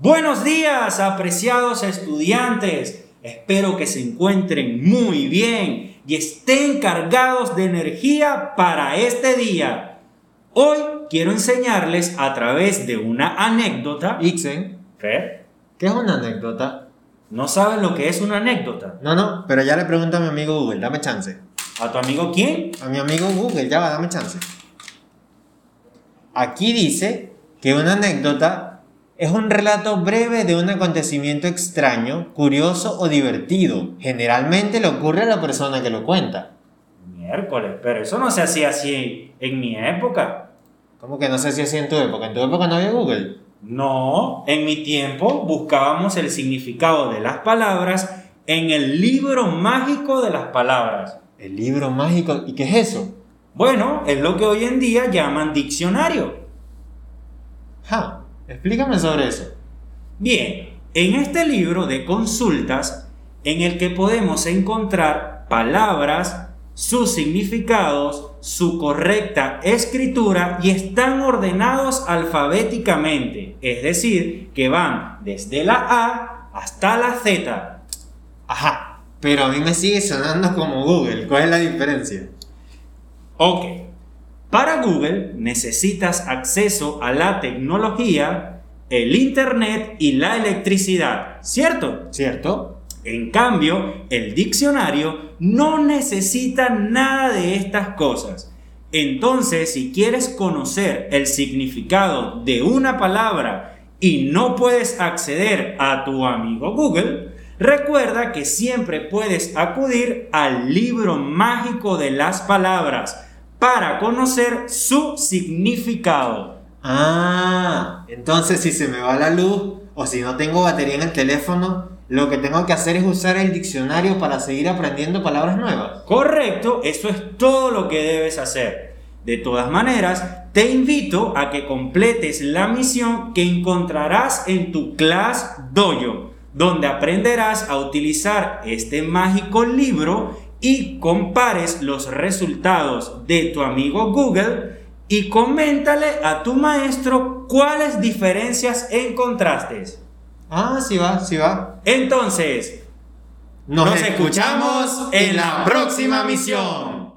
Buenos días, apreciados estudiantes. Espero que se encuentren muy bien y estén cargados de energía para este día. Hoy quiero enseñarles a través de una anécdota. Ixen, Fer, ¿qué es una anécdota? ¿no saben lo que es una anécdota? No, no, pero ya le pregunto a mi amigo Google, dame chance. ¿A tu amigo quién? A mi amigo Google, ya va, dame chance. Aquí dice que una anécdota es un relato breve de un acontecimiento extraño, curioso o divertido. Generalmente le ocurre a la persona que lo cuenta. Miércoles, pero eso no se hacía así en mi época. ¿Cómo que no sé si así en tu época? ¿En tu época no había Google? No, en mi tiempo buscábamos el significado de las palabras en el libro mágico de las palabras. El libro mágico, ¿y qué es eso? Bueno, es lo que hoy en día llaman diccionario. Ja, explícame sobre eso. Bien, en este libro de consultas, en el que podemos encontrar palabras, sus significados, su correcta escritura y están ordenados alfabéticamente, es decir, que van desde la A hasta la Z. Ajá, pero a mí me sigue sonando como Google. ¿Cuál es la diferencia? Ok, para Google necesitas acceso a la tecnología, el Internet y la electricidad, ¿cierto? ¿Cierto? En cambio, el diccionario no necesita nada de estas cosas. Entonces, si quieres conocer el significado de una palabra y no puedes acceder a tu amigo Google, recuerda que siempre puedes acudir al libro mágico de las palabras para conocer su significado. Ah, entonces si se me va la luz o si no tengo batería en el teléfono, lo que tengo que hacer es usar el diccionario para seguir aprendiendo palabras nuevas. Correcto, eso es todo lo que debes hacer. De todas maneras, te invito a que completes la misión que encontrarás en tu Class Dojo, donde aprenderás a utilizar este mágico libro y compares los resultados de tu amigo Google y coméntale a tu maestro cuáles diferencias encontraste. Ah, sí va, sí va. Entonces, Nos, escuchamos en la próxima misión.